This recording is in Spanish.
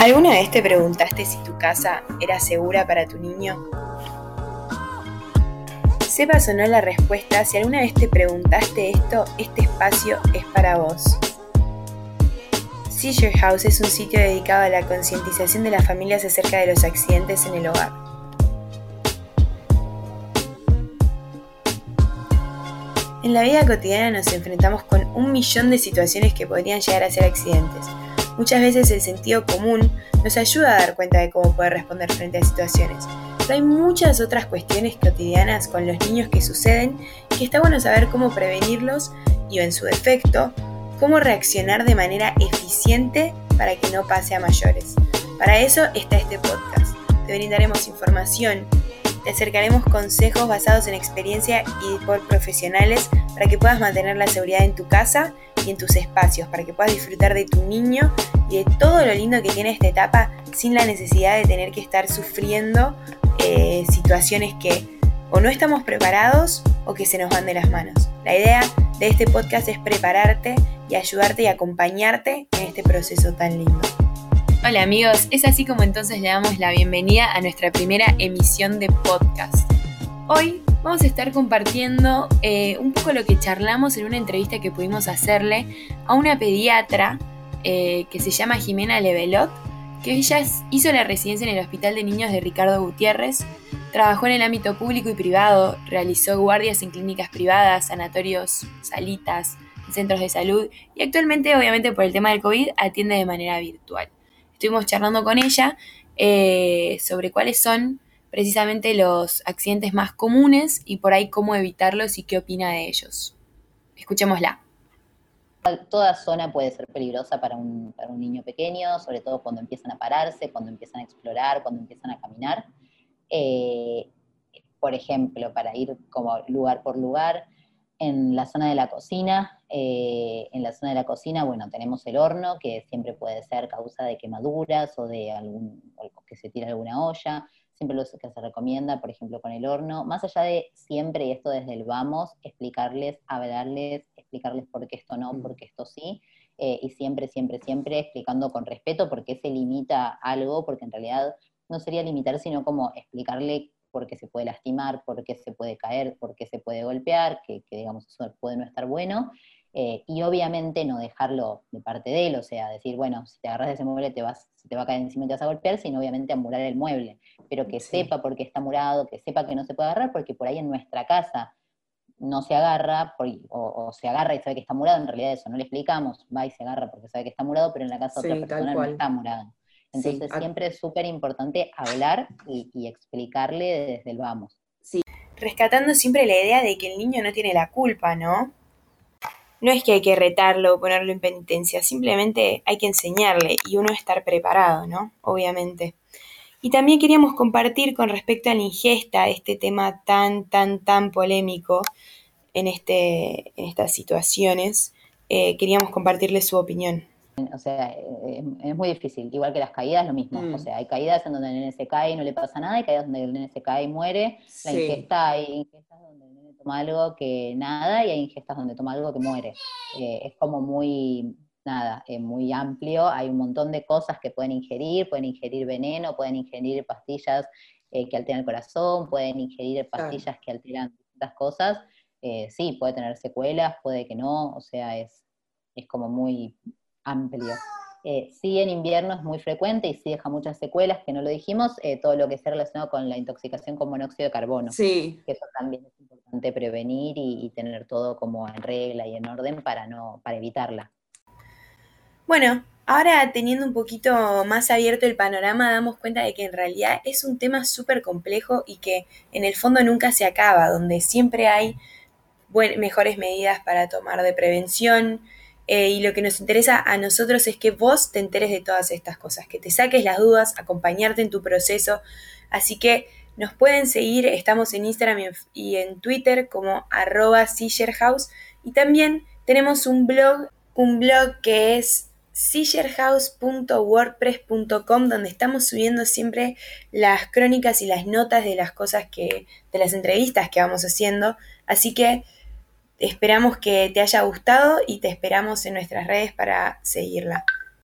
¿Alguna vez te preguntaste si tu casa era segura para tu niño? Sepas o no la respuesta, si alguna vez te preguntaste esto, este espacio es para vos. Seizure House es un sitio dedicado a la concientización de las familias acerca de los accidentes en el hogar. En la vida cotidiana nos enfrentamos con un millón de situaciones que podrían llegar a ser accidentes. Muchas veces el sentido común nos ayuda a dar cuenta de cómo poder responder frente a situaciones. Pero hay muchas otras cuestiones cotidianas con los niños que suceden que está bueno saber cómo prevenirlos y en su defecto, cómo reaccionar de manera eficiente para que no pase a mayores. Para eso está este podcast. Te brindaremos información, te acercaremos consejos basados en experiencia y por profesionales para que puedas mantener la seguridad en tu casa y en tus espacios, para que puedas disfrutar de tu niño y de todo lo lindo que tiene esta etapa sin la necesidad de tener que estar sufriendo eh, situaciones que o no estamos preparados o que se nos van de las manos. La idea de este podcast es prepararte y ayudarte y acompañarte en este proceso tan lindo. Hola amigos, es así como entonces le damos la bienvenida a nuestra primera emisión de podcast. Hoy vamos a estar compartiendo eh, un poco lo que charlamos en una entrevista que pudimos hacerle a una pediatra eh, que se llama Jimena Levelot, que ella hizo la residencia en el Hospital de Niños de Ricardo Gutiérrez, trabajó en el ámbito público y privado, realizó guardias en clínicas privadas, sanatorios, salitas, centros de salud y actualmente, obviamente por el tema del COVID, atiende de manera virtual estuvimos charlando con ella eh, sobre cuáles son precisamente los accidentes más comunes y por ahí cómo evitarlos y qué opina de ellos. Escuchémosla. Toda zona puede ser peligrosa para un, niño pequeño, sobre todo cuando empiezan a pararse, cuando empiezan a explorar, cuando empiezan a caminar. Eh, por ejemplo, para ir como lugar por lugar, en la zona de la cocina, eh, en la zona de la cocina, bueno, tenemos el horno, que siempre puede ser causa de quemaduras o de algún, que se tira alguna olla, siempre lo que se recomienda, por ejemplo, con el horno, más allá de siempre, y esto desde el vamos, explicarles, hablarles, explicarles por qué esto no, mm. por qué esto sí, eh, y siempre, siempre, siempre explicando con respeto por qué se limita algo, porque en realidad no sería limitar, sino como explicarle porque se puede lastimar, porque se puede caer, porque se puede golpear, que, digamos eso puede no estar bueno, eh, y obviamente no dejarlo de parte de él, o sea, decir, bueno, si te agarras de ese mueble te vas, te va a caer encima y te vas a golpear, sino obviamente a murar el mueble, pero que sepa por qué está murado, que sepa que no se puede agarrar, porque por ahí en nuestra casa no se agarra, o, se agarra y sabe que está murado, en realidad eso no le explicamos, va y se agarra porque sabe que está murado, pero en la casa otra persona no está murado. Entonces siempre es súper importante hablar y, explicarle desde el vamos. Sí, rescatando siempre la idea de que el niño no tiene la culpa, ¿no? No es que hay que retarlo o ponerlo en penitencia, simplemente hay que enseñarle y uno estar preparado, ¿no? Obviamente. Y también queríamos compartir con respecto a la ingesta, este tema tan, tan, tan polémico en, este, en estas situaciones, eh, queríamos compartirle su opinión. O sea, eh, es muy difícil. Igual que las caídas, lo mismo. O mm. sea, hay caídas en donde el nene se cae y no le pasa nada, hay caídas donde el nene se cae y muere. La ingesta, hay ingestas donde el nene toma algo que nada y hay ingestas donde toma algo que muere. Eh, es como muy, nada, eh, muy amplio. Hay un montón de cosas que pueden ingerir. Pueden ingerir veneno, pueden ingerir pastillas que alteran el corazón, pueden ingerir pastillas que alteran distintas cosas. sí, puede tener secuelas, puede que no. O sea, es, es como muy amplio. Eh, sí, en invierno es muy frecuente y sí deja muchas secuelas, que no lo dijimos, eh, todo lo que se relacionado con la intoxicación con monóxido de carbono. Sí. Que eso también es importante prevenir y, tener todo como en regla y en orden para, no, para evitarla. Bueno, ahora teniendo un poquito más abierto el panorama, damos cuenta de que en realidad es un tema súper complejo y que en el fondo nunca se acaba, donde siempre hay mejores medidas para tomar de prevención, eh, y lo que nos interesa a nosotros es que vos te enteres de todas estas cosas, que te saques las dudas, acompañarte en tu proceso. Así que nos pueden seguir, estamos en Instagram y en Twitter como arroba House y también tenemos un blog, un blog que es sillerhouse.wordpress.com donde estamos subiendo siempre las crónicas y las notas de las cosas que, de las entrevistas que vamos haciendo. Así que Esperamos que te haya gustado y te esperamos en nuestras redes para seguirla.